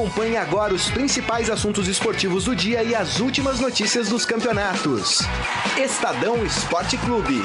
Acompanhe agora os principais assuntos esportivos do dia e as últimas notícias dos campeonatos. Estadão Esporte Clube.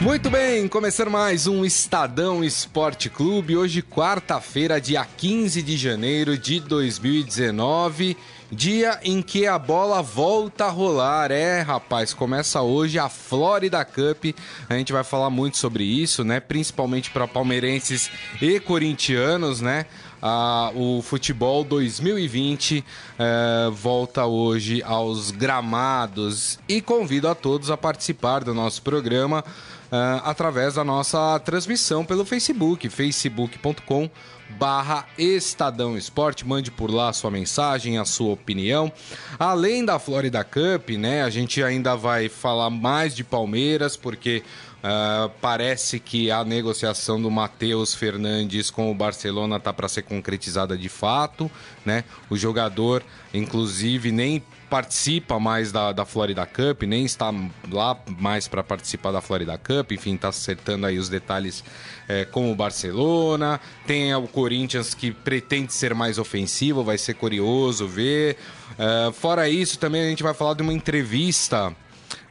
Muito bem, começando mais um Estadão Esporte Clube. Hoje, quarta-feira, dia 15 de janeiro de 2019. Dia em que a bola volta a rolar. É, rapaz, começa hoje a Florida Cup. A gente vai falar muito sobre isso, né? Principalmente para palmeirenses e corintianos, né? Ah, o futebol 2020 eh, volta hoje aos gramados e convido a todos a participar do nosso programa uh, através da nossa transmissão pelo Facebook, facebook.com barra Estadão Esporte, mande por lá a sua mensagem, a sua opinião. Além da Florida Cup, né, a gente ainda vai falar mais de Palmeiras, porque Uh, parece que a negociação do Matheus Fernandes com o Barcelona tá para ser concretizada de fato, né? O jogador, inclusive, nem participa mais da, da Florida Cup, nem está lá mais para participar da Florida Cup, enfim, está acertando aí os detalhes é, com o Barcelona. Tem o Corinthians que pretende ser mais ofensivo, vai ser curioso ver. Uh, fora isso, também a gente vai falar de uma entrevista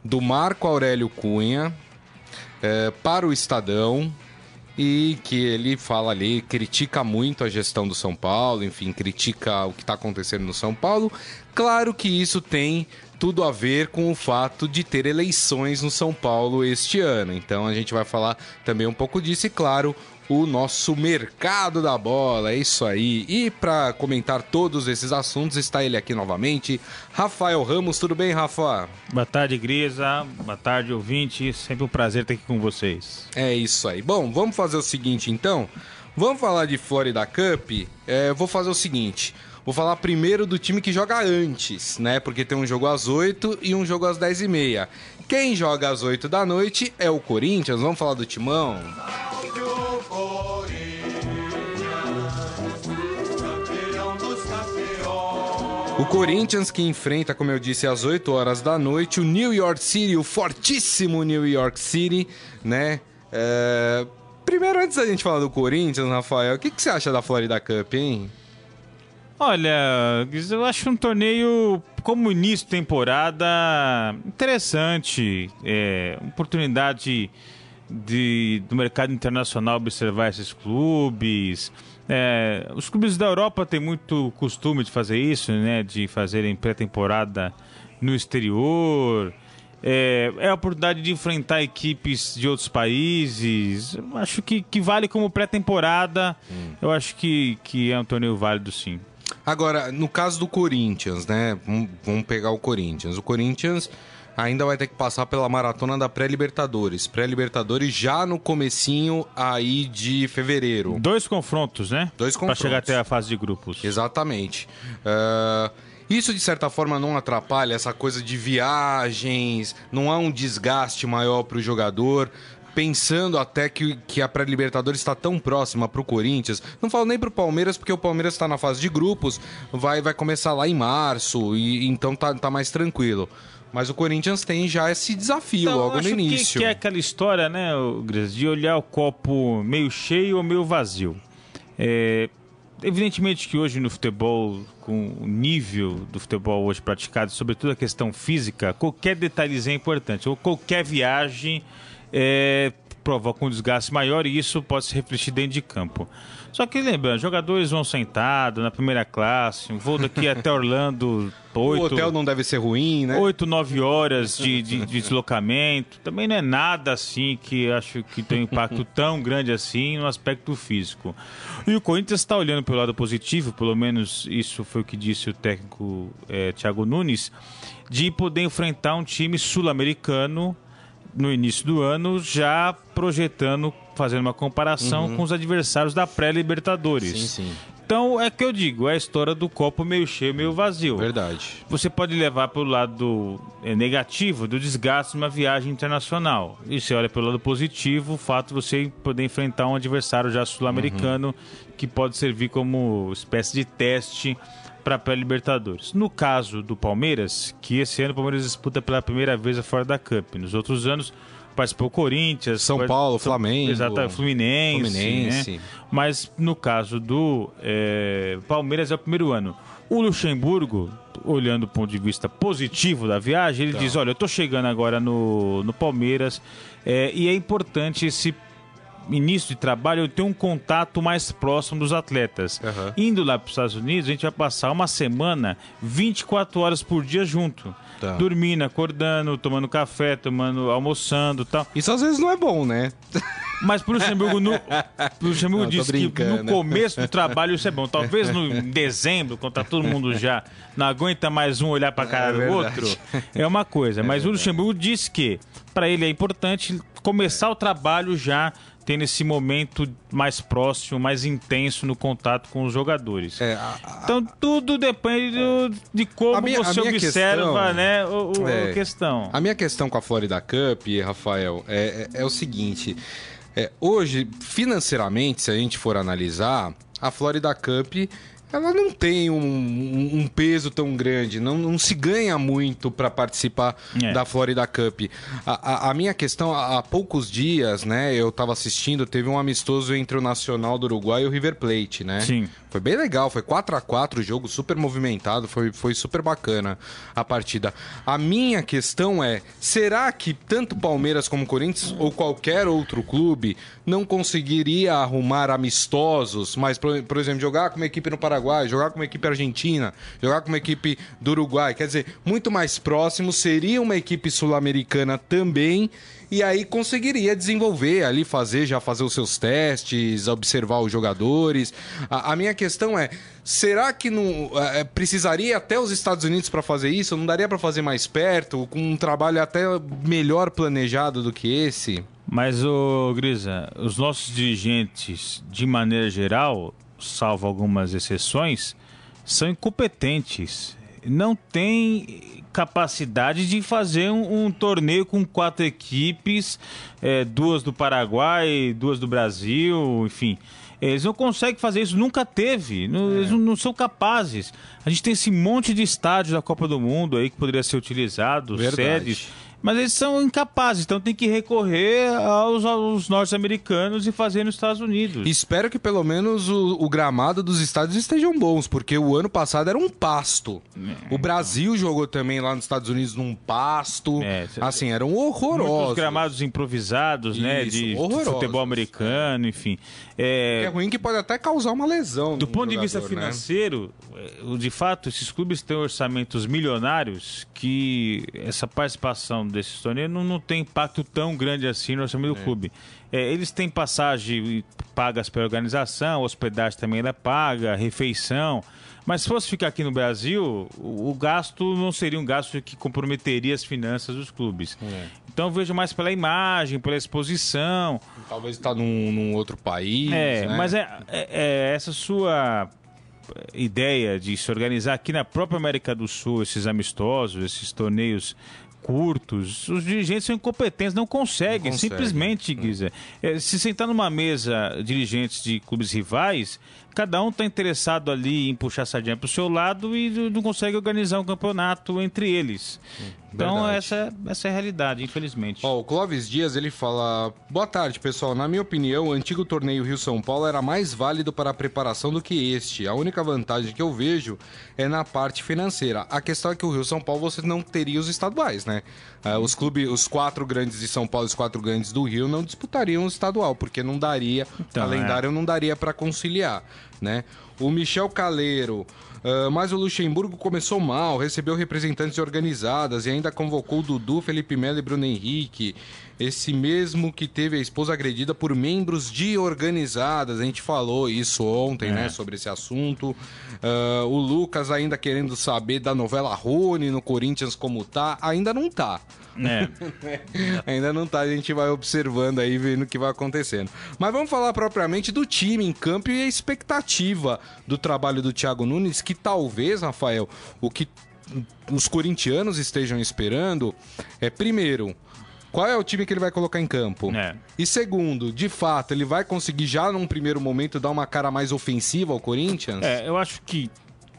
do Marco Aurélio Cunha é, para o Estadão e que ele fala ali, critica muito a gestão do São Paulo, enfim, critica o que está acontecendo no São Paulo, Claro que isso tem tudo a ver com o fato de ter eleições no São Paulo este ano. Então a gente vai falar também um pouco disso e, claro, o nosso mercado da bola. É isso aí. E para comentar todos esses assuntos está ele aqui novamente, Rafael Ramos. Tudo bem, Rafa? Boa tarde, Grisa. Boa tarde, ouvinte. Sempre um prazer estar aqui com vocês. É isso aí. Bom, vamos fazer o seguinte então. Vamos falar de Florida Cup. É, vou fazer o seguinte. Vou falar primeiro do time que joga antes, né? Porque tem um jogo às 8 e um jogo às 10 e meia. Quem joga às 8 da noite é o Corinthians. Vamos falar do timão? O Corinthians que enfrenta, como eu disse, às 8 horas da noite, o New York City, o fortíssimo New York City, né? É... Primeiro, antes da gente falar do Corinthians, Rafael, o que, que você acha da Florida Cup, hein? Olha, eu acho um torneio como início de temporada interessante, é, oportunidade de, do mercado internacional observar esses clubes. É, os clubes da Europa têm muito costume de fazer isso, né? De fazerem pré-temporada no exterior. É, é, a oportunidade de enfrentar equipes de outros países. Acho que, que vale como pré-temporada. Hum. Eu acho que, que é um torneio válido, sim. Agora, no caso do Corinthians, né? Vamos pegar o Corinthians. O Corinthians ainda vai ter que passar pela maratona da pré-libertadores. Pré-libertadores já no comecinho aí de fevereiro. Dois confrontos, né? Dois confrontos. Pra chegar até a fase de grupos. Exatamente. Uh, isso, de certa forma, não atrapalha essa coisa de viagens, não há um desgaste maior para o jogador pensando até que, que a pré-Libertadores está tão próxima para o Corinthians. Não falo nem para o Palmeiras, porque o Palmeiras está na fase de grupos, vai, vai começar lá em março, e então tá, tá mais tranquilo. Mas o Corinthians tem já esse desafio então, logo no início. Que, que é aquela história, né, Gris, de olhar o copo meio cheio ou meio vazio. É, evidentemente que hoje no futebol, com o nível do futebol hoje praticado, sobretudo a questão física, qualquer detalhezinho é importante. Ou qualquer viagem é, provoca um desgaste maior e isso pode se refletir dentro de campo. Só que lembrando, jogadores vão sentados na primeira classe, um voo daqui até Orlando. 8, o hotel não deve ser ruim, né? 8, 9 horas de, de, de, deslocamento. Também não é nada assim que acho que tem um impacto tão grande assim no aspecto físico. E o Corinthians está olhando pelo lado positivo, pelo menos isso foi o que disse o técnico é, Thiago Nunes, de poder enfrentar um time sul-americano no início do ano, já projetando, fazendo uma comparação uhum. com os adversários da pré-Libertadores. Sim, sim. Então é que eu digo, é a história do copo meio cheio, meio vazio. Verdade. Você pode levar pelo lado é, negativo do desgaste de uma viagem internacional. E você olha pelo lado positivo, o fato de você poder enfrentar um adversário já sul-americano uhum. que pode servir como espécie de teste para a pré-Libertadores. No caso do Palmeiras, que esse ano o Palmeiras disputa pela primeira vez a fora da Cup. Nos outros anos, participou Corinthians, São part- Paulo, Flamengo. Exatamente, Fluminense. Fluminense. né? Mas no caso do é, Palmeiras é o primeiro ano. O Luxemburgo, olhando do ponto de vista positivo da viagem, ele Tá. diz: Olha, eu tô chegando agora no, no Palmeiras é, e é importante esse início de trabalho eu ter um contato mais próximo dos atletas. Aham. Indo lá para os Estados Unidos, a gente vai passar uma semana 24 horas por dia junto. Tá. Dormindo, acordando, tomando café, tomando, almoçando e tal. Isso às vezes não é bom, né? Mas pro Luxemburgo, no, pro Luxemburgo Não, disse que no começo do trabalho isso é bom. Talvez no em dezembro, quando tá todo mundo já não aguenta mais um olhar pra cara É do outro, é uma coisa. Mas o Luxemburgo disse que para ele é importante começar o trabalho já tendo esse momento mais próximo, mais intenso no contato com os jogadores. É, a- a- Então tudo depende do- de como minha- você observa, questão- né, o, o- É. a questão. A minha questão com a Florida Cup, Rafael, é, é- é o seguinte: é, hoje, financeiramente, se a gente for analisar, a Florida Cup ela não tem um, um- um peso tão grande, não, não se ganha muito para participar É. da Florida Cup. A, a- a minha questão, há há poucos dias, né, eu estava assistindo, teve um amistoso entre o Nacional do Uruguai e o River Plate, né? Sim. Foi bem legal, foi 4 a 4 o jogo, super movimentado, foi, foi super bacana a partida. A minha questão é, será que tanto Palmeiras como Corinthians ou qualquer outro clube não conseguiria arrumar amistosos, mas por, por exemplo, jogar com uma equipe no Paraguai, jogar com uma equipe argentina, jogar com uma equipe do Uruguai, quer dizer, muito mais próximo, seria uma equipe sul-americana também e aí conseguiria desenvolver ali, fazer, já fazer os seus testes, observar os jogadores. A, a minha questão é, será que não é, precisaria até os Estados Unidos para fazer isso? Não daria para fazer mais perto, com um trabalho até melhor planejado do que esse? Mas, ô Grisa, os nossos dirigentes, de maneira geral, salvo algumas exceções, são incompetentes. Não têm capacidade de fazer um, um torneio com quatro equipes, é, duas do Paraguai, duas do Brasil, enfim. Eles não conseguem fazer isso, nunca teve. Não- Eles não, não são capazes. A gente tem esse monte de estádios da Copa do Mundo aí que poderia ser utilizado, Verdade. sedes. Mas eles são incapazes, então tem que recorrer aos, aos norte-americanos e fazer nos Estados Unidos. Espero que pelo menos o, o gramado dos estádios estejam bons, porque o ano passado era um pasto. O Brasil jogou também lá nos Estados Unidos num pasto. É, assim, eram horrorosos. Gramados improvisados, né? Isso, De horrorosos. futebol americano, enfim. É É, ruim que pode até causar uma lesão. do ponto de vista jogador, né? financeiro, eh, de fato, esses clubes têm orçamentos milionários que essa participação desses torneios não, não tem impacto tão grande assim no orçamento do clube. Eh, eles têm passagem pagas pela organização, hospedagem também ela é paga, refeição. Mas se fosse ficar aqui no Brasil, o, o gasto não seria um gasto que comprometeria as finanças dos clubes. É. Então eu vejo mais pela imagem, pela exposição. Talvez tá num, num outro país. É, né? mas é, é- é essa sua ideia de se organizar aqui na própria América do Sul, esses amistosos, esses torneios curtos, os dirigentes são incompetentes, não conseguem, Não conseguem. simplesmente, Guisa. É, se sentar numa mesa dirigentes de clubes rivais, cada um está interessado ali em puxar a sardinha para o seu lado e não consegue organizar um campeonato entre eles. Então verdade. essa, essa é a realidade, infelizmente. Ó, o Clóvis Dias, ele fala... Boa tarde, pessoal. Na minha opinião, o antigo torneio Rio-São Paulo era mais válido para a preparação do que este. A única vantagem que eu vejo é na parte financeira. A questão é que o Rio-São Paulo você não teria os estaduais, né? Ah, os clubes, os quatro grandes de São Paulo e os quatro grandes do Rio não disputariam o estadual, porque não daria, Então, calendário não daria para conciliar, né? O Michel Caleiro... ah, mas o Luxemburgo começou mal, recebeu representantes de organizadas e ainda convocou Dudu, Felipe Melo e Bruno Henrique. Esse mesmo que teve a esposa agredida por membros de organizadas. A gente falou isso ontem, né? Sobre esse assunto. Ah, o Lucas ainda querendo saber da novela Rony no Corinthians como tá. Ainda não tá. É. Ainda não tá, a gente vai observando aí, vendo o que vai acontecendo. Mas vamos falar propriamente do time em campo e a expectativa do trabalho do Thiago Nunes, que talvez, Rafael, o que os corintianos estejam esperando é, primeiro, qual é o time que ele vai colocar em campo? É. E segundo, de fato, ele vai conseguir já num primeiro momento dar uma cara mais ofensiva ao Corinthians? É, eu acho que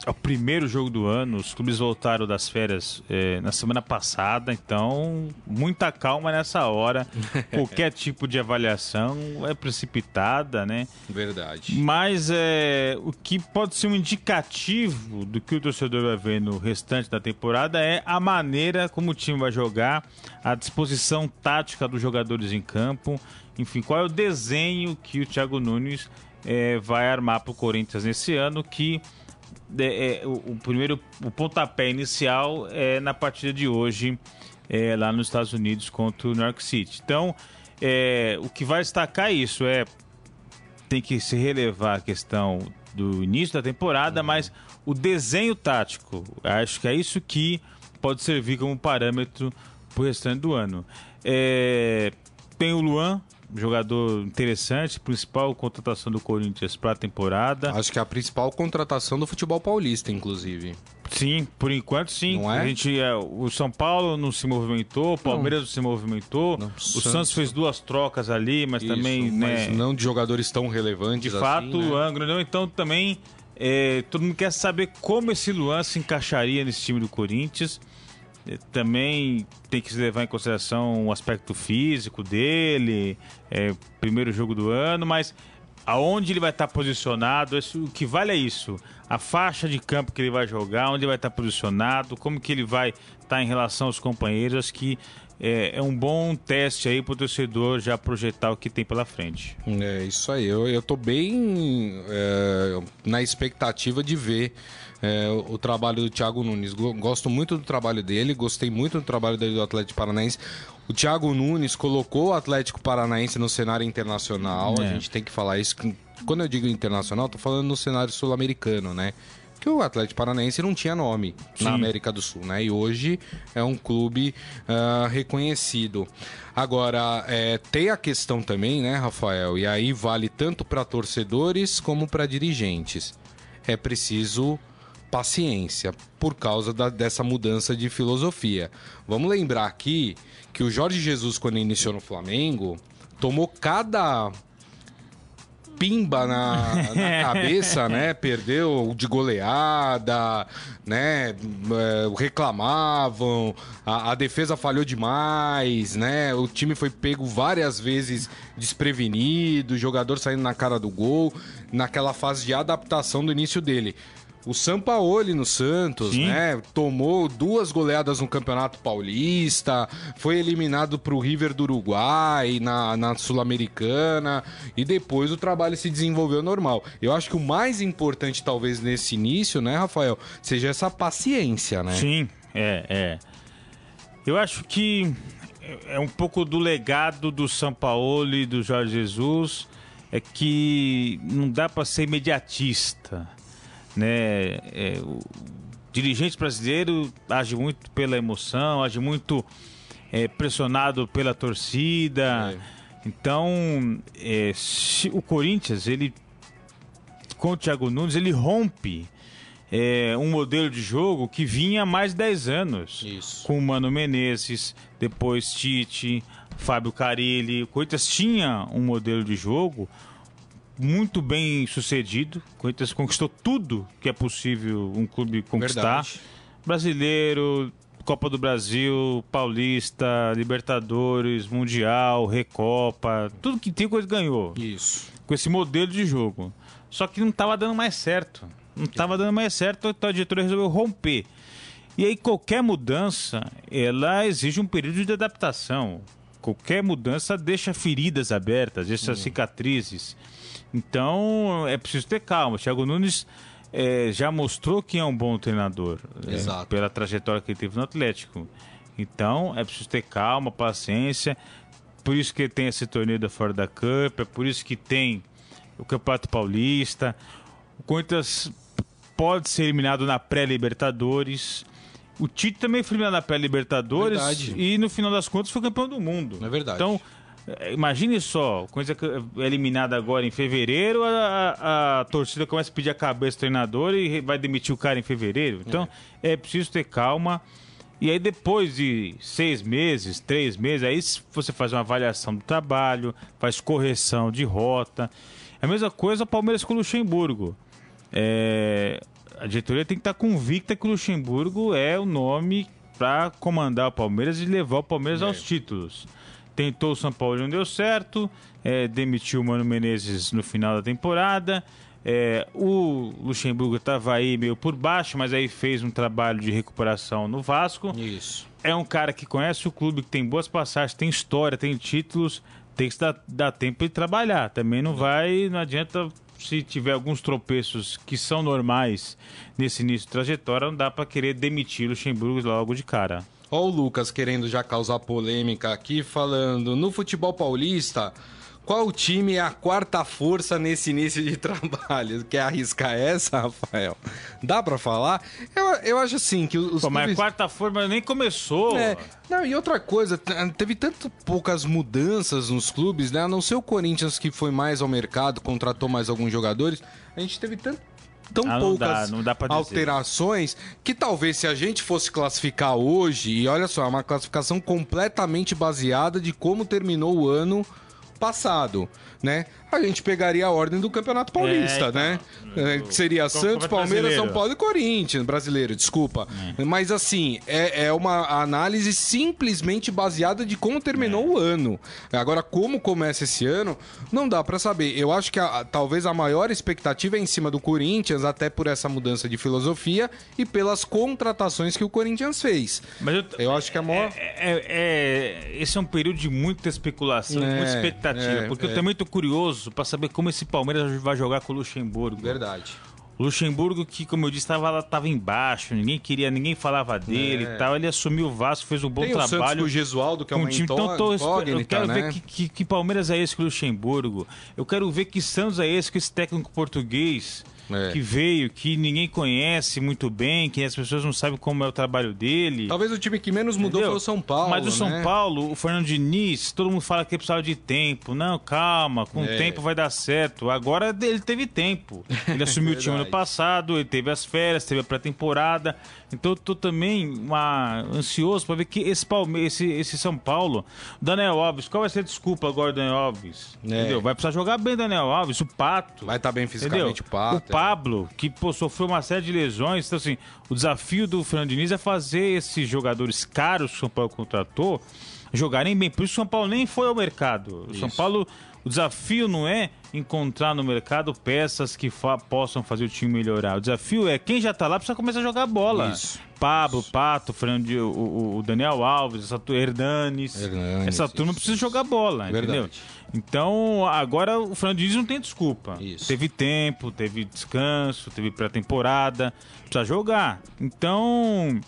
é o primeiro jogo do ano. Os clubes voltaram das férias é, na semana passada, então muita calma nessa hora. Qualquer tipo de avaliação é precipitada, né? Verdade. Mas é, o que pode ser um indicativo do que o torcedor vai ver no restante da temporada é a maneira como o time vai jogar, a disposição tática dos jogadores em campo, enfim, qual é o desenho que o Thiago Nunes é, vai armar para o Corinthians nesse ano que é, é, o, o, primeiro o pontapé inicial é na partida de hoje é, lá nos Estados Unidos contra o New York City. Então, é, o que vai destacar isso é tem que se relevar a questão do início da temporada, uhum. mas o desenho tático, acho que é isso que pode servir como parâmetro para o restante do ano. É, tem o Luan, jogador interessante, principal contratação do Corinthians para a temporada. Acho que é a principal contratação do futebol paulista, inclusive. Sim, por enquanto sim. Não é? A gente, é, o São Paulo não se movimentou, o Palmeiras não, se movimentou. Não, o Santos... Santos fez duas trocas ali, mas Isso, também. Mas né, não de jogadores tão relevantes. De fato, assim, né? Angro não. Então também é, todo mundo quer saber como esse Luan se encaixaria nesse time do Corinthians. É, também tem que se levar em consideração o aspecto físico dele, é, primeiro jogo do ano, mas aonde ele vai estar posicionado, o que vale é isso. A faixa de campo que ele vai jogar, onde ele vai estar posicionado, como que ele vai estar em relação aos companheiros, acho que é, é um bom teste aí para o torcedor já projetar o que tem pela frente. É isso aí, eu, eu bem é, na expectativa de ver é, o trabalho do Thiago Nunes. Gosto muito do trabalho dele, gostei muito do trabalho dele do Atlético Paranaense. O Thiago Nunes colocou o Atlético Paranaense no cenário internacional. É. A gente tem que falar isso. Quando eu digo internacional, tô falando no cenário sul-americano, né? Que o Atlético Paranaense não tinha nome Sim. na América do Sul, né? E hoje é um clube uh, reconhecido. Agora, é, tem a questão também, né, Rafael? E aí vale tanto para torcedores como para dirigentes. É preciso paciência por causa da, dessa mudança de filosofia. Vamos lembrar aqui que o Jorge Jesus, quando iniciou no Flamengo, tomou cada pimba na, na cabeça, né? Perdeu de goleada, né? É, reclamavam, a, a, defesa falhou demais, né? O time foi pego várias vezes desprevenido, jogador saindo na cara do gol, naquela fase de adaptação do início dele. O Sampaoli no Santos, Sim. né? Tomou duas goleadas no Campeonato Paulista, foi eliminado para o River do Uruguai na, na Sul-Americana e depois o trabalho se desenvolveu normal. Eu acho que o mais importante, talvez, nesse início, né, Rafael, seja essa paciência, né? Sim, é, é. Eu acho que é um pouco do legado do Sampaoli e do Jorge Jesus é que não dá para ser imediatista né? É, o dirigente brasileiro age muito pela emoção, age muito é, pressionado pela torcida. É. Então, é, o Corinthians, ele com o Thiago Nunes, ele rompe é, um modelo de jogo que vinha há mais de 10 anos. Isso. Com o Mano Menezes, depois Tite, Fábio Carilli. O Corinthians tinha um modelo de jogo muito bem sucedido. O Corinthians conquistou tudo que é possível um clube conquistar. Verdade. Brasileiro, Copa do Brasil, Paulista, Libertadores, Mundial, Recopa, tudo que tem coisa ganhou. Isso. Com esse modelo de jogo. Só que não estava dando mais certo. Não estava dando mais certo, então a diretoria resolveu romper. E aí qualquer mudança, ela exige um período de adaptação. Qualquer mudança deixa feridas abertas, deixa hum. cicatrizes. Então é preciso ter calma. O Thiago Nunes é, já mostrou que é um bom treinador é, pela trajetória que ele teve no Atlético. Então é preciso ter calma, paciência. Por isso que tem esse torneio da Fora da Cup, é por isso que tem o Campeonato Paulista. O Corinthians pode ser eliminado na pré-Libertadores. O Tite também foi eliminado na pré-Libertadores e no final das contas foi campeão do mundo. É verdade. Então imagine só, coisa eliminada agora em fevereiro, a, a, a, torcida começa a pedir a cabeça do treinador e vai demitir o cara em fevereiro. Então é, é preciso ter calma. E aí depois de seis meses, três meses, aí você faz uma avaliação do trabalho, faz correção de rota. É a mesma coisa o Palmeiras com o Luxemburgo. É, a diretoria tem que estar convicta que o Luxemburgo é o nome para comandar o Palmeiras e levar o Palmeiras É. aos títulos. Tentou o São Paulo e não deu certo, é, demitiu o Mano Menezes no final da temporada. é, o Luxemburgo estava aí meio por baixo, mas aí fez um trabalho de recuperação no Vasco. Isso. É um cara que conhece o clube, que tem boas passagens, tem história, tem títulos, tem que dar, dar tempo de trabalhar. Também não vai, não adianta se tiver alguns tropeços que são normais nesse início de trajetória, não dá para querer demitir o Luxemburgo logo de cara. Ó o Lucas querendo já causar polêmica aqui, falando no futebol paulista, qual time é a quarta força nesse início de trabalho? Quer arriscar essa, Rafael? Dá pra falar? Eu, eu acho assim que os Pô, mas a clubes- quarta forma nem começou. É, não, e outra coisa, teve tanto poucas mudanças nos clubes, né? A não ser o Corinthians que foi mais ao mercado, contratou mais alguns jogadores. A gente teve tanto, tão Ah, não poucas dá, não dá pra dizer. alterações que talvez se a gente fosse classificar hoje, e olha só, é uma classificação completamente baseada de como terminou o ano passado, né? A gente pegaria a ordem do Campeonato Paulista, É, então. né? É, que seria Santos, Palmeiras, brasileiro. São Paulo e Corinthians, brasileiro, desculpa. Mas assim, é, é uma análise simplesmente baseada de como terminou o ano. Agora, como começa esse ano, não dá pra saber. Eu acho que a- talvez a maior expectativa é em cima do Corinthians, até por essa mudança de filosofia e pelas contratações que o Corinthians fez. Mas eu, Eu acho que a maior. É, é- esse é um período de muita especulação, de muita É, expectativa. é, porque é. eu também tô curioso pra saber como esse Palmeiras vai jogar com o Luxemburgo. Verdade. O Luxemburgo, que, como eu disse, estava tava embaixo, ninguém queria, ninguém falava dele e tal. Ele assumiu o Vasco, fez um bom É. Tem o Santos trabalho. o Gesualdo, que é o time. Então, tô, eu quero né? ver que, que- que Palmeiras é esse com o Luxemburgo. Eu quero ver que Santos é esse com esse técnico português É. que veio, que ninguém conhece muito bem, que as pessoas não sabem como é o trabalho dele. Talvez o time que menos mudou Entendeu? foi o São Paulo. Mas o São né? Paulo, o Fernando Diniz, todo mundo fala que precisava de tempo. Não, calma, com o É. tempo vai dar certo. Agora ele teve tempo. Ele assumiu o time ano passado, ele teve as férias, teve a pré-temporada. Então eu tô também uma, ansioso para ver que esse, Palme esse, esse São Paulo, Daniel Alves, qual vai ser a desculpa agora do Daniel Alves? É. Entendeu? Vai precisar jogar bem Daniel Alves, o Pato. Vai estar bem fisicamente Entendeu? o Pato. O Pablo, que pô, sofreu uma série de lesões. Então, assim, o desafio do Fernando Diniz é fazer esses jogadores caros que o São Paulo contratou jogarem bem. Por isso o São Paulo nem foi ao mercado. O São. Paulo, o desafio não é encontrar no mercado peças que fa- possam fazer o time melhorar. O desafio é quem já tá lá precisa começar a jogar bola. Isso. Pablo, Pato, Fernando, o, o- Daniel Alves, essa, Hernanes. Hernanes, essa turma isso, precisa isso. jogar bola, Verdade. entendeu? Então, agora o Fernando Diniz não tem desculpa. Isso. Teve tempo, teve descanso, teve pré-temporada, precisa jogar. Então,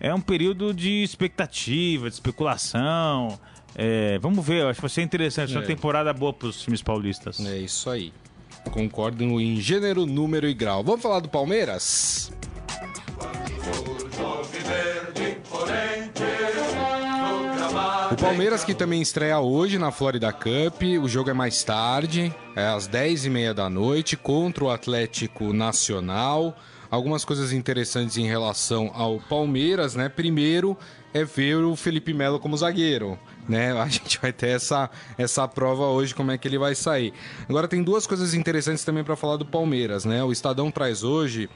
é um período de expectativa, de especulação. É, vamos ver, acho que vai ser interessante. É uma temporada boa para os times paulistas. É isso aí. Concordo em gênero, número e grau. Vamos falar do Palmeiras? O Palmeiras que também estreia hoje na Florida Cup. O jogo é mais tarde, é às 10h30 da noite, contra o Atlético Nacional. Algumas coisas interessantes em relação ao Palmeiras, né? Primeiro é ver o Felipe Melo como zagueiro, né? A gente vai ter essa, essa prova hoje, como é que ele vai sair. Agora tem duas coisas interessantes também para falar do Palmeiras, né? O Estadão traz hoje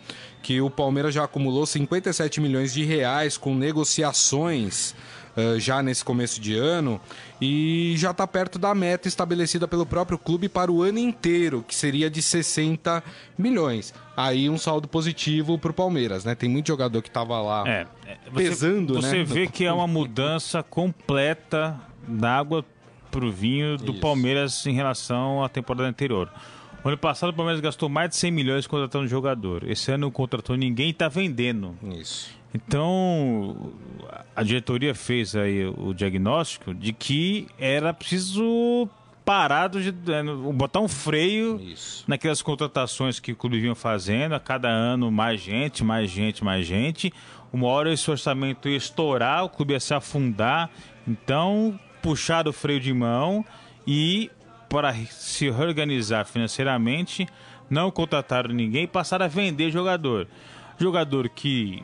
que o Palmeiras já acumulou 57 milhões de reais com negociações eh, já nesse começo de ano e já está perto da meta estabelecida pelo próprio clube para o ano inteiro, que seria de 60 milhões. Aí um saldo positivo para o Palmeiras, né? Tem muito jogador que estava lá. É, é, você, Pesando, né? Você vê que é uma mudança completa da água pro vinho do Isso. Palmeiras em relação à temporada anterior. O ano passado o Palmeiras gastou mais de 100 milhões contratando jogador. Esse ano não contratou ninguém e tá vendendo. Isso. Então, a diretoria fez aí o diagnóstico de que era preciso parar, do, é, botar um freio Isso. naquelas contratações que o clube vinha fazendo, a cada ano mais gente, mais gente, mais gente. Uma hora esse orçamento ia estourar, o clube ia se afundar. Então, puxar o freio de mão e, para se reorganizar financeiramente, não contrataram ninguém e passaram a vender jogador. Jogador que.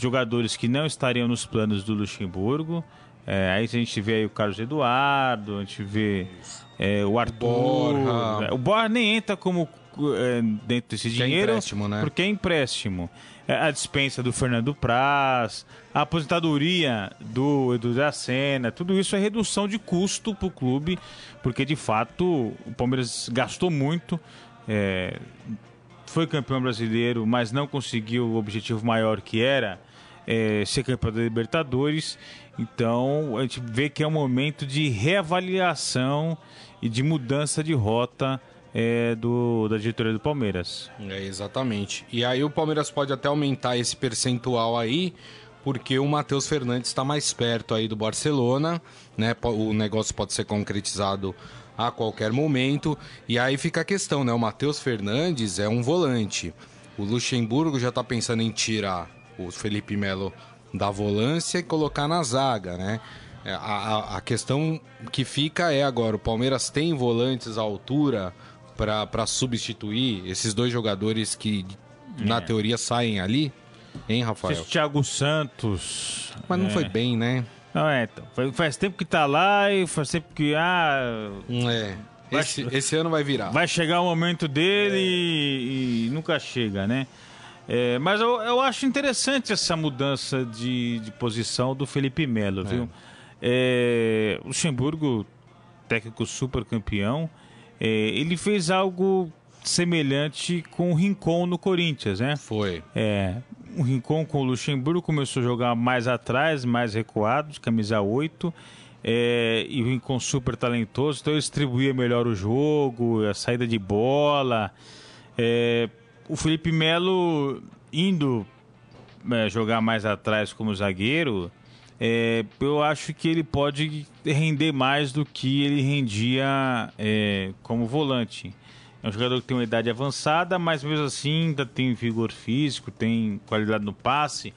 Jogadores que não estariam nos planos do Luxemburgo. É, aí a gente vê aí o Carlos Eduardo, a gente vê é, o Arthur. Borja. é, O Borja nem entra como é, dentro desse é dinheiro. empréstimo, né? Porque é empréstimo. É, A dispensa do Fernando Praz, a aposentadoria do Edu da Sena, tudo isso é redução de custo para o clube, porque de fato o Palmeiras gastou muito. é, foi campeão brasileiro, mas não conseguiu o objetivo maior que era é, ser campeão da Libertadores. Então a gente vê que é um momento de reavaliação e de mudança de rota é, do, da diretoria do Palmeiras. É, exatamente. E aí o Palmeiras pode até aumentar esse percentual aí, porque o Matheus Fernandes está mais perto aí do Barcelona, né? O negócio pode ser concretizado a qualquer momento. E aí fica a questão, né? O Matheus Fernandes é um volante. O Luxemburgo já está pensando em tirar o Felipe Melo da volância e colocar na zaga, né? É, A, a- a questão que fica é agora, o Palmeiras tem volantes à altura para substituir esses dois jogadores que, na teoria, saem ali, hein, Rafael? Esse Thiago Santos. Mas não é. foi bem, né? Não, é, então, faz- tempo que tá lá e faz tempo que. Ah, É. Vai- Esse, esse ano vai virar. vai chegar o momento dele e, e nunca chega, né? É, mas eu, eu acho interessante essa mudança de, de posição do Felipe Melo, viu? É, o Luxemburgo, técnico super campeão, é, ele fez algo semelhante com o Rincon no Corinthians, né? Foi. É, o Rincon com o Luxemburgo começou a jogar mais atrás, mais recuado, de camisa 8. É, e o Rincon super talentoso, então ele distribuía melhor o jogo, a saída de bola. É, o Felipe Melo indo é, jogar mais atrás como zagueiro, é, eu acho que ele pode render mais do que ele rendia é, como volante. É um jogador que tem uma idade avançada, mas mesmo assim ainda tem vigor físico, tem qualidade no passe.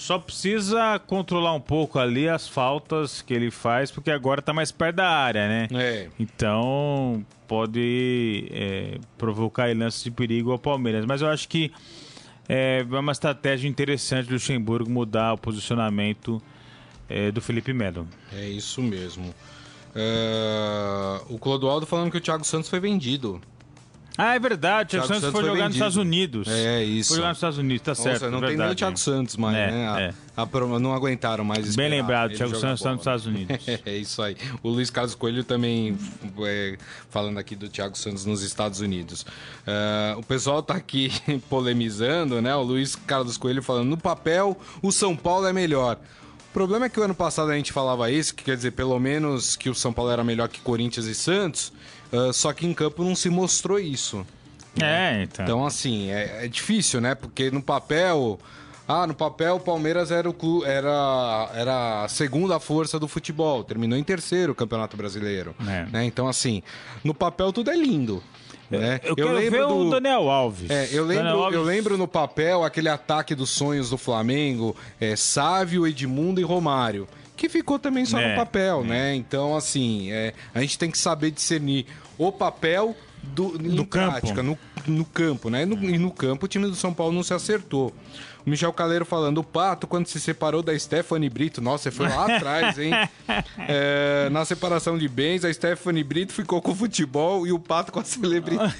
Só precisa controlar um pouco ali as faltas que ele faz, porque agora está mais perto da área, né? É. Então pode é, provocar lances de perigo ao Palmeiras. Mas eu acho que é uma estratégia interessante do Luxemburgo mudar o posicionamento é, do Felipe Melo. É isso mesmo. É, O Clodoaldo falando que o Thiago Santos foi vendido. Ah, é verdade. O Thiago Thiago Santos Santos foi foi jogar nos vendido. Estados Unidos. É, isso. Foi jogar nos Estados Unidos, tá certo. Nossa, não é tem nem o verdade. Thiago Santos mais, É, né? A- é. a não aguentaram mais esperar Bem lembrado, ele Thiago Santos está nos. Estados Unidos. É isso aí. O Luiz Carlos Coelho também é, falando aqui do Thiago Santos nos Estados Unidos. É, o pessoal tá aqui polemizando, né? O Luiz Carlos Coelho falando, no papel, o São Paulo é melhor. O problema é que o ano passado a gente falava isso, que quer dizer, pelo menos que o São Paulo era melhor que Corinthians e Santos, ah, só que em campo não se mostrou isso. É, então. Então, assim, é, é difícil, né? Porque no papel. Ah, no papel o Palmeiras era, o era, era a segunda força do futebol. Terminou em terceiro o Campeonato Brasileiro. É. Né? Então, assim, no papel tudo é lindo. Né? eu quero ver o Daniel Alves. É, eu lembro, Alves- eu lembro no papel aquele ataque dos sonhos do Flamengo, é, Sávio, Edmundo e Romário. Que ficou também só no papel, é. né? Então, assim, é, a gente tem que saber discernir o papel do, Do campo. prática, no, no campo, né? No- e no campo o time do São Paulo não se acertou. O Michel Caleiro falando, o Pato, quando se separou da Stephanie Brito, nossa, você foi lá atrás, hein? É, na separação de bens, a Stephanie Brito ficou com o futebol e o Pato com a celebridade.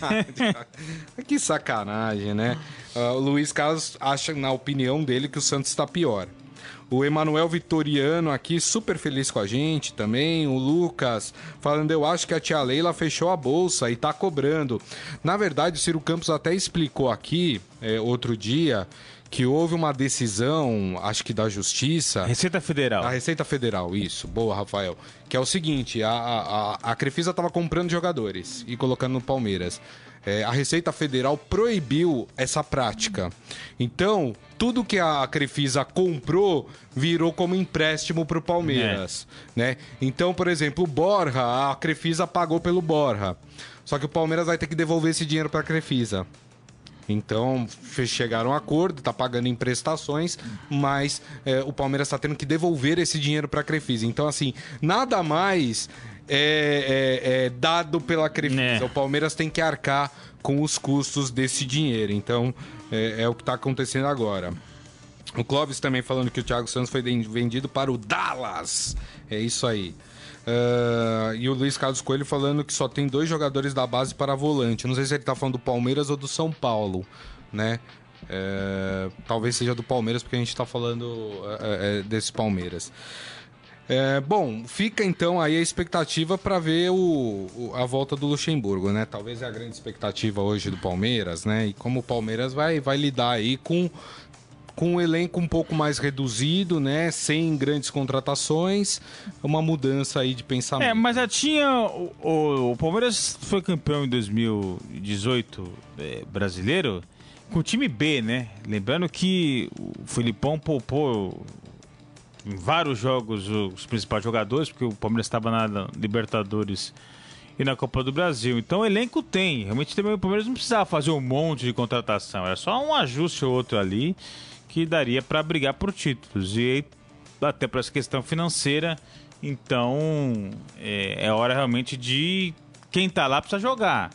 que sacanagem, né? Ah, o Luiz Carlos acha, na opinião dele, que o Santos está pior. O Emanuel Vitoriano aqui, super feliz com a gente também. O Lucas falando, eu acho que a tia Leila fechou a bolsa e tá cobrando. Na verdade, o Ciro Campos até explicou aqui, é, outro dia, que houve uma decisão, acho que da Justiça, Receita Federal. a Receita Federal, isso. Boa, Rafael. Que é o seguinte, a, a, a- Crefisa estava comprando jogadores e colocando no Palmeiras. É, a Receita Federal proibiu essa prática. Então, tudo que a Crefisa comprou virou como empréstimo para o Palmeiras. Né? Então, por exemplo, o Borja, a Crefisa pagou pelo Borja. Só que o Palmeiras vai ter que devolver esse dinheiro para a Crefisa. Então, chegaram a um acordo, tá pagando em prestações, mas é, o Palmeiras está tendo que devolver esse dinheiro para a Crefisa. Então, assim, nada mais é, é- é dado pela Crefisa. É. O Palmeiras tem que arcar com os custos desse dinheiro. Então, é, é o que está acontecendo agora. O Clóvis também falando que o Thiago Santos foi vendido para o Dallas. É isso aí. Uh, e o Luiz Carlos Coelho falando que só tem dois jogadores da base para volante. Não sei se ele está falando do Palmeiras ou do São Paulo, né? É, talvez seja do Palmeiras, porque a gente está falando é, desse Palmeiras. É, bom, fica então aí a expectativa para ver o, o, a volta do Luxemburgo, né? Talvez é a grande expectativa hoje do Palmeiras, né? E como o Palmeiras vai, vai lidar aí com, com um elenco um pouco mais reduzido, né? Sem grandes contratações, uma mudança aí de pensamento. É, mas já tinha. O, o, o Palmeiras foi campeão em 2018 é, brasileiro com o time B, né? Lembrando que o Filipão poupou em vários jogos os principais jogadores, porque o Palmeiras estava na Libertadores e na Copa do Brasil. Então o elenco tem. Realmente também o Palmeiras não precisava fazer um monte de contratação. Era só um ajuste ou outro ali que daria para brigar por títulos. E até para essa questão financeira, então é, é hora realmente de quem está lá precisa jogar.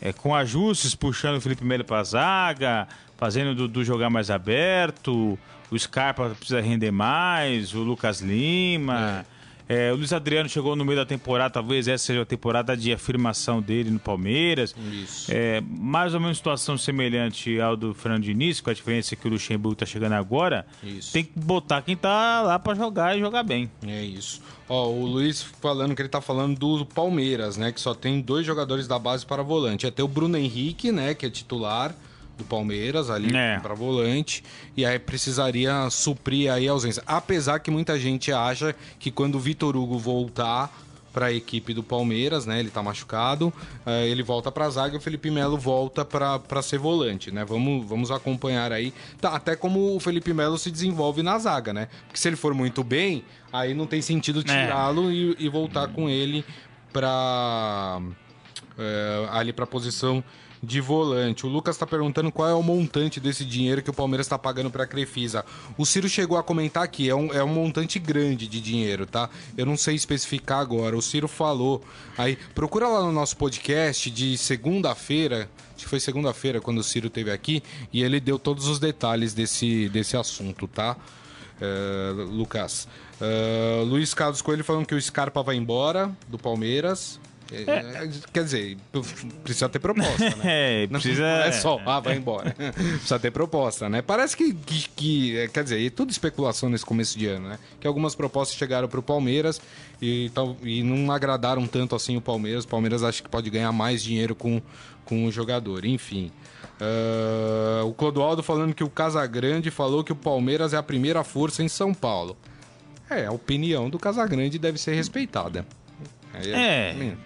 É, com ajustes, puxando o Felipe Melo para a zaga, fazendo do, do jogar mais aberto, o Scarpa precisa render mais, o Lucas Lima. É. É, o Luiz Adriano chegou no meio da temporada, talvez essa seja a temporada de afirmação dele no Palmeiras. Isso. É, mais ou menos situação semelhante ao do Fernando Diniz, com a diferença que o Luxemburgo está chegando agora. Isso. Tem que botar quem tá lá para jogar e jogar bem. É isso. Ó, o Luiz falando que ele tá falando do Palmeiras, né? Que só tem dois jogadores da base para volante. Até o Bruno Henrique, né? Que é titular do Palmeiras ali é. para volante e aí precisaria suprir aí a ausência. Apesar que muita gente acha que quando o Vitor Hugo voltar para a equipe do Palmeiras, né? Ele tá machucado, uh, ele volta para a zaga e o Felipe Melo volta para ser volante, né? Vamos, vamos acompanhar aí, tá, até como o Felipe Melo se desenvolve na zaga, né? Porque se ele for muito bem, aí não tem sentido é. tirá-lo é. e, e, voltar com ele para eh, ali para a posição de volante. O Lucas está perguntando qual é o montante desse dinheiro que o Palmeiras está pagando para a Crefisa. O Ciro chegou a comentar aqui, é um, é um montante grande de dinheiro, tá? Eu não sei especificar agora. O Ciro falou. Aí, procura lá no nosso podcast de segunda-feira. Acho que foi segunda-feira quando o Ciro esteve aqui e ele deu todos os detalhes desse, desse assunto, tá? Uh, Lucas. Uh, Luiz Carlos Coelho falando que o Scarpa vai embora do Palmeiras. É, é. Quer dizer, precisa ter proposta, né? É, precisa... Não é só, ah, vai embora. precisa ter proposta, né? Parece que, que, que, é, quer dizer, e tudo especulação nesse começo de ano, né? Que algumas propostas chegaram para o Palmeiras e, e não agradaram tanto assim o Palmeiras. O Palmeiras acha que pode ganhar mais dinheiro com, com o jogador. Enfim. Uh, o Clodoaldo falando que o Casagrande falou que o Palmeiras é a primeira força em São Paulo. É, a opinião do Casagrande deve ser respeitada. é. é.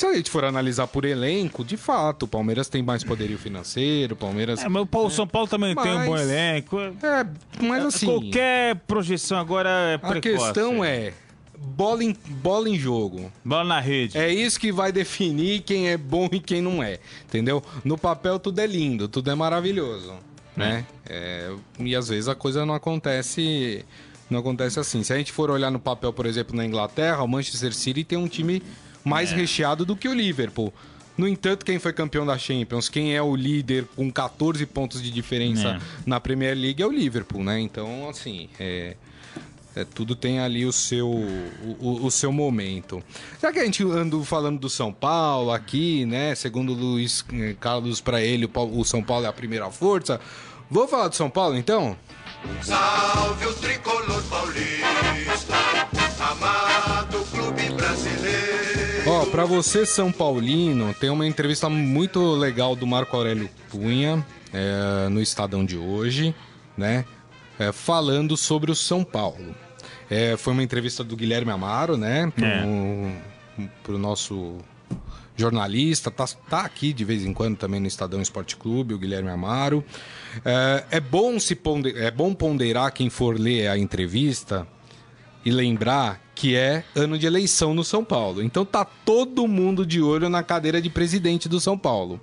Se a gente for analisar por elenco, de fato, o Palmeiras tem mais poderio financeiro, o Palmeiras. É, mas o São Paulo também mas, tem um bom elenco. É, mas assim. Qualquer projeção agora é precoce. A questão é. Bola em, bola em jogo. Bola na rede. É isso que vai definir quem é bom e quem não é. Entendeu? No papel tudo é lindo, tudo é maravilhoso. Né? É, e às vezes a coisa não acontece não acontece assim. Se a gente for olhar no papel, por exemplo, na Inglaterra, o Manchester City tem um time mais é. recheado do que o Liverpool. No entanto, quem foi campeão da Champions, quem é o líder com 14 pontos de diferença é. na Premier League é o Liverpool, né? Então, assim, é, é, tudo tem ali o seu, o, o, seu momento. Já que a gente anda falando do São Paulo aqui, né? Segundo o Luiz eh, Carlos, para ele, o, o São Paulo é a primeira força. Vou falar do São Paulo, então? Salve o tricolor paulista, Ó, pra você, São Paulino, tem uma entrevista muito legal do Marco Aurélio Cunha é, no Estadão de hoje, né? É, falando sobre o São Paulo. É, foi uma entrevista do Guilherme Amaro, né? Pro, é. pro nosso jornalista, tá, tá aqui de vez em quando também no Estadão Esporte Clube, o Guilherme Amaro. É, é, bom se ponder, é bom ponderar quem for ler a entrevista e lembrar que é ano de eleição no São Paulo. Então tá todo mundo de olho na cadeira de presidente do São Paulo.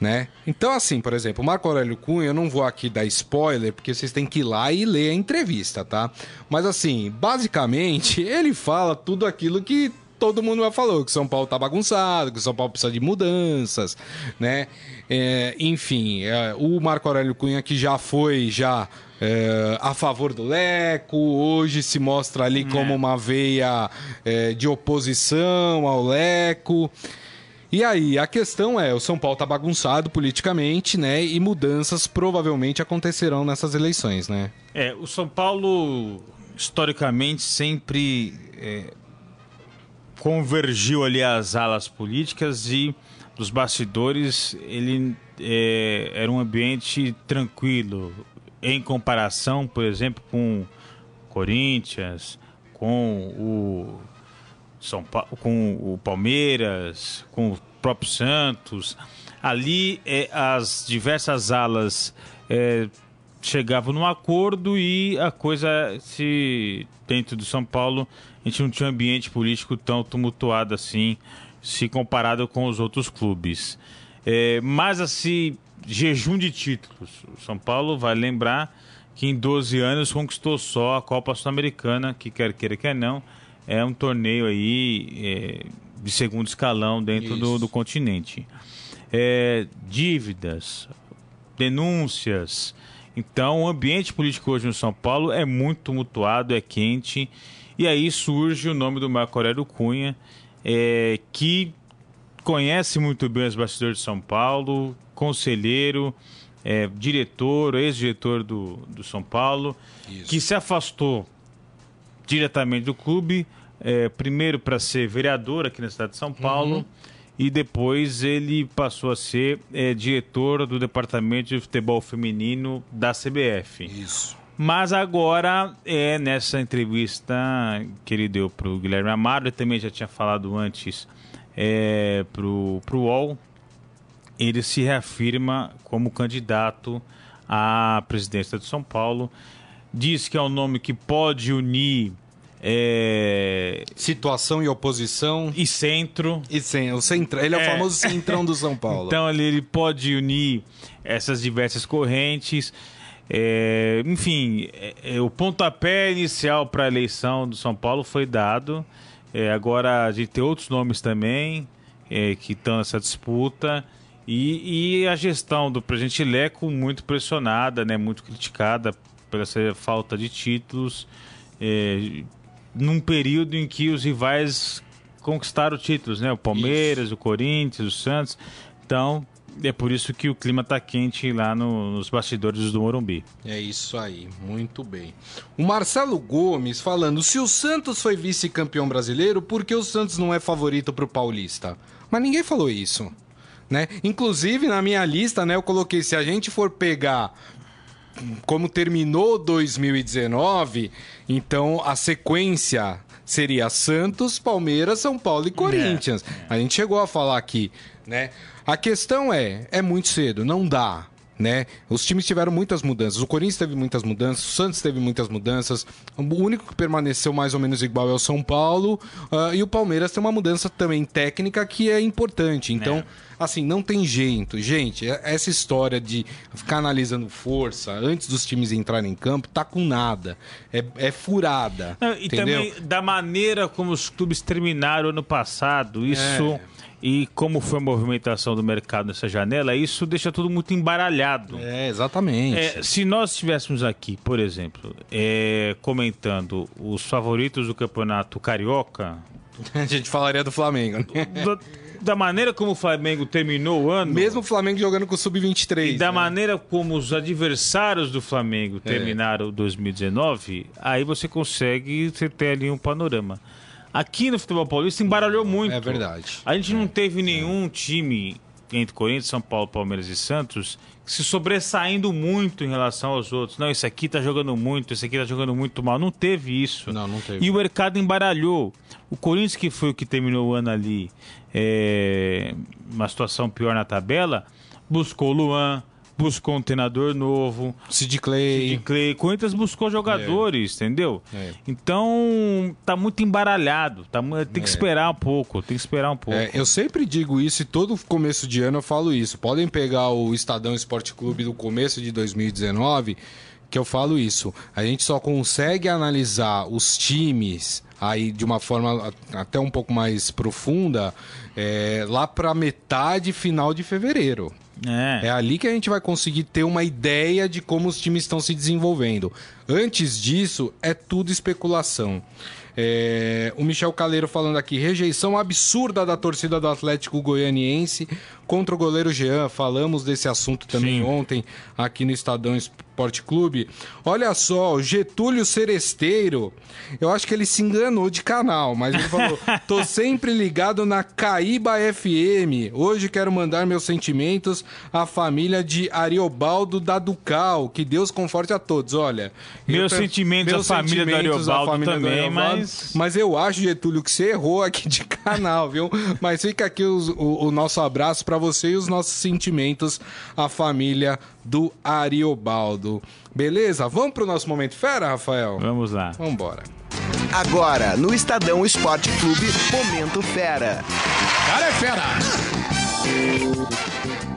Né? Então, assim, por exemplo, o Marco Aurélio Cunha, eu não vou aqui dar spoiler, porque vocês têm que ir lá e ler a entrevista, tá? Mas, assim, basicamente, ele fala tudo aquilo que todo mundo já falou que São Paulo tá bagunçado, que São Paulo precisa de mudanças, né? É, enfim, é, o Marco Aurélio Cunha que já foi já é, a favor do Leco, hoje se mostra ali como uma veia é, de oposição ao Leco. E aí, a questão é, o São Paulo tá bagunçado politicamente, né? E mudanças provavelmente acontecerão nessas eleições, né? É, o São Paulo, historicamente, sempre é, convergiu ali as alas políticas e dos bastidores ele é, era um ambiente tranquilo em comparação, por exemplo, com Corinthians, com o são Paulo, com o Palmeiras, com o próprio Santos. Ali é, as diversas alas é, chegavam num acordo e a coisa se dentro do São Paulo a gente não tinha um ambiente político tão tumultuado assim, se comparado com os outros clubes. É, mas assim, jejum de títulos. O São Paulo vai lembrar que em 12 anos conquistou só a Copa Sul-Americana, que quer queira, quer não é um torneio aí é, de segundo escalão dentro do, do, continente. É, dívidas, denúncias. Então, o ambiente político hoje no São Paulo é muito tumultuado, é quente. E aí surge o nome do Marco Aurélio Cunha, é, que conhece muito bem os bastidores de São Paulo, conselheiro, é, diretor, ex-diretor do, do São Paulo, Isso. que se afastou diretamente do clube, é, primeiro para ser vereador aqui na cidade de São Paulo. Uhum. E depois ele passou a ser é, diretor do departamento de futebol feminino da CBF. Isso. Mas agora, é nessa entrevista que ele deu para o Guilherme Amaro, ele também já tinha falado antes é, para o UOL, ele se reafirma como candidato à presidência de São Paulo diz que é um nome que pode unir é... Situação e oposição. E centro. E sem, o centro, ele é, é, o famoso centrão do São Paulo. então ele, ele pode unir essas diversas correntes. É, enfim, é, é, o pontapé inicial para a eleição do São Paulo foi dado. É, agora a gente tem outros nomes também que estão nessa disputa. E, e, a gestão do presidente Leco muito pressionada, né, muito criticada por essa falta de títulos, é, num período em que os rivais conquistaram títulos, né? O Palmeiras, isso. o Corinthians, o Santos. Então, é por isso que o clima está quente lá no, nos bastidores do Morumbi. É isso aí, muito bem. O Marcelo Gomes falando: se o Santos foi vice-campeão brasileiro, por que o Santos não é favorito para o Paulista? Mas ninguém falou isso. Né? Inclusive, na minha lista, né, eu coloquei: se a gente for pegar como terminou 2019, então a sequência seria Santos, Palmeiras, São Paulo e Corinthians. É. A gente chegou a falar aqui, né? A questão é, é muito cedo, não dá né? Os times tiveram muitas mudanças. O Corinthians teve muitas mudanças, o Santos teve muitas mudanças. O único que permaneceu mais ou menos igual é o São Paulo. Uh, e o Palmeiras tem uma mudança também técnica que é importante. Então, é. Assim, não tem jeito. Gente, é, essa história de ficar analisando força antes dos times entrarem em campo tá com nada. É, é furada. Não, e entendeu? também da maneira como os clubes terminaram ano passado, isso. É e como foi a movimentação do mercado nessa janela, isso deixa tudo muito embaralhado. É, exatamente. É, se nós estivéssemos aqui, por exemplo, é, comentando os favoritos do campeonato carioca. A gente falaria do Flamengo. Né? Do, da maneira como o Flamengo terminou o ano. Mesmo o Flamengo jogando com o Sub-23. E da né? maneira como os adversários do Flamengo é. terminaram é. 2019, aí você consegue ter ali um panorama. Aqui no futebol paulista embaralhou muito. É verdade. A gente não teve nenhum time entre Corinthians, São Paulo, Palmeiras e Santos se sobressaindo muito em relação aos outros. Não, esse aqui tá jogando muito, esse aqui tá jogando muito mal. Não teve isso. Não, não teve. E o mercado embaralhou. O Corinthians, que foi o que terminou o ano ali, é, uma situação pior na tabela, buscou o Luan, buscou um treinador novo. Sid Clay. Sid Clay. Corinthians buscou jogadores, é. entendeu? É. Então, tá muito embaralhado. Tá, tem que é. esperar um pouco, tem que esperar um pouco. É, eu sempre digo isso e todo começo de ano eu falo isso. Podem pegar o Estadão Esporte Clube do começo de 2019 que eu falo isso. A gente só consegue analisar os times aí de uma forma até um pouco mais profunda é, lá para metade final de fevereiro. É. é ali que a gente vai conseguir ter uma ideia de como os times estão se desenvolvendo. Antes disso, é tudo especulação. É, o Michel Caleiro falando aqui, rejeição absurda da torcida do Atlético Goianiense contra o goleiro Jean. Falamos desse assunto também Sim. ontem aqui no Estadão Esporte Clube. Olha só, Getúlio Seresteiro, eu acho que ele se enganou de canal, mas ele falou: tô sempre ligado na Caíba FM. Hoje quero mandar meus sentimentos à família de Ariobaldo da Ducal. Que Deus conforte a todos. Olha. Meus sentimentos meus à família do Ariobaldo família também, do Ariobaldo, mas. Mas eu acho, Getúlio, que você errou aqui de canal, viu? mas fica aqui o, o, o nosso abraço para você e os nossos sentimentos à família do Ariobaldo. Beleza? Vamos pro nosso momento fera, Rafael? Vamos lá. Vamos embora. Agora, no Estadão Esporte Clube, Momento Fera. Cara é fera!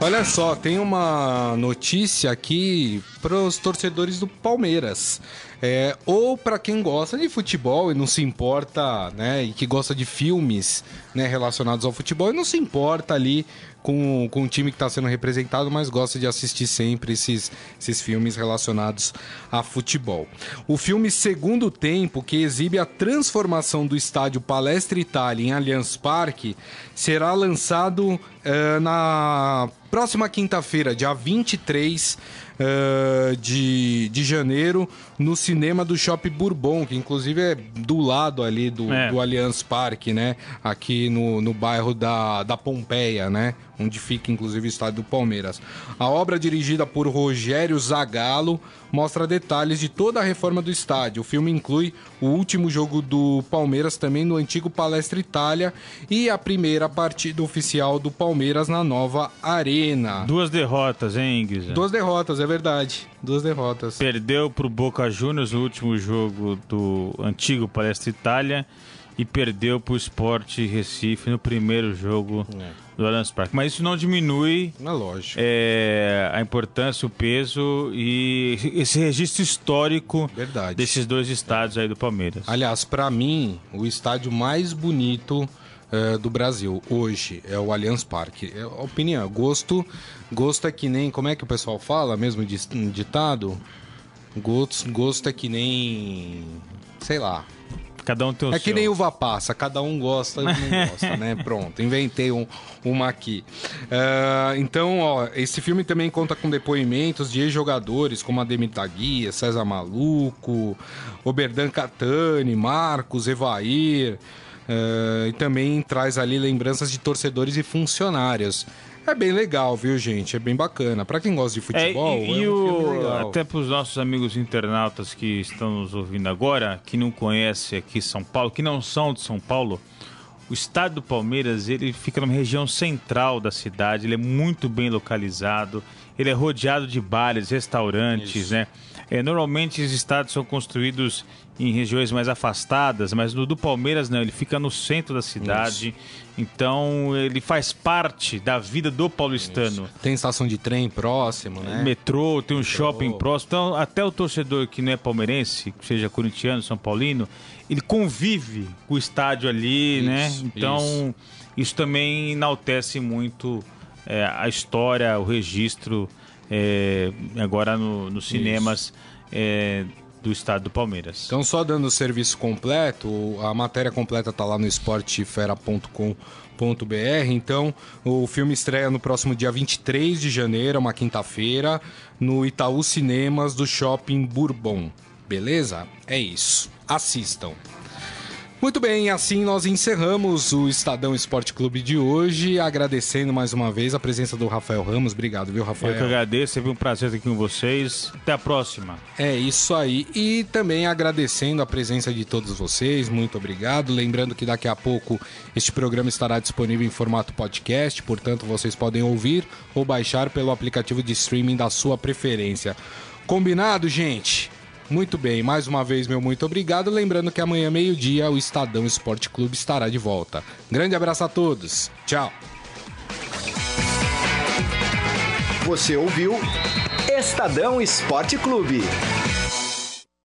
Olha só, tem uma notícia aqui para os torcedores do Palmeiras. É, ou para quem gosta de futebol e não se importa, né, e que gosta de filmes né, relacionados ao futebol e não se importa ali com, com o time que está sendo representado, mas gosta de assistir sempre esses, esses filmes relacionados a futebol. O filme Segundo Tempo, que exibe a transformação do estádio Palestra Itália em Allianz Parque, será lançado uh, na próxima quinta-feira, dia 23 uh, de, de janeiro no cinema do Shopping Bourbon, que inclusive é do lado ali do, é. do Allianz Parque, né? Aqui no, no bairro da, da Pompeia, né? Onde fica inclusive o estádio do Palmeiras. A obra dirigida por Rogério Zagallo mostra detalhes de toda a reforma do estádio. O filme inclui o último jogo do Palmeiras também no antigo Palestra Itália e a primeira partida oficial do Palmeiras na nova Arena. Duas derrotas, hein, Guizão? Duas derrotas, é verdade. Duas derrotas. Perdeu pro Boca Juniors no último jogo do antigo Palestra Itália e perdeu pro Sport Recife no primeiro jogo. É do Allianz Parque. Mas isso não diminui é lógico. É, a importância, o peso e esse registro histórico Verdade. desses dois estádios aí do Palmeiras. Aliás, para mim, o estádio mais bonito é, do Brasil hoje é o Allianz Parque. É, opinião, gosto, gosto é que nem, como é que o pessoal fala mesmo ditado? Gosto, gosto é que nem, sei lá, Cada um tem o É seu. que nem uva passa, cada um gosta e não gosta, né? Pronto, inventei um, uma aqui. Uh, então, ó, esse filme também conta com depoimentos de ex-jogadores como Ademir Guia, César Maluco, Oberdan Catani, Marcos, Evair. Uh, e também traz ali lembranças de torcedores e funcionários. É bem legal, viu, gente? É bem bacana. Para quem gosta de futebol, é, e, e é um o, até para os nossos amigos internautas que estão nos ouvindo agora, que não conhecem aqui São Paulo, que não são de São Paulo, o estádio do Palmeiras ele fica numa região central da cidade, ele é muito bem localizado, ele é rodeado de bares, restaurantes, Isso. né? É, normalmente os estádios são construídos em regiões mais afastadas, mas no do Palmeiras não, ele fica no centro da cidade. Isso. Então ele faz parte da vida do paulistano. Isso. Tem estação de trem próximo, né? Metrô, tem um Metrô. shopping próximo. Então, até o torcedor que não é palmeirense, seja corintiano, São Paulino, ele convive com o estádio ali, né? isso, né? Então, isso. isso, também enaltece muito é, a história, o registro, é, agora no, nos cinemas. É, do estado do Palmeiras. Então, só dando o serviço completo, a matéria completa está lá no esportefera.com.br. Então, o filme estreia no próximo dia 23 de janeiro, uma quinta-feira, no Itaú Cinemas do Shopping Bourbon. Beleza? É isso. Assistam. Muito bem, assim nós encerramos o Estadão Esporte Clube de hoje, agradecendo mais uma vez a presença do Rafael Ramos. Obrigado, viu, Rafael? Eu que agradeço, sempre um prazer estar aqui com vocês. Até a próxima. É isso aí. E também agradecendo a presença de todos vocês, muito obrigado. Lembrando que daqui a pouco este programa estará disponível em formato podcast, portanto vocês podem ouvir ou baixar pelo aplicativo de streaming da sua preferência. Combinado, gente? Muito bem, mais uma vez, meu muito obrigado. Lembrando que amanhã, meio-dia, o Estadão Esporte Clube estará de volta. Grande abraço a todos. Tchau. Você ouviu Estadão Esporte Clube.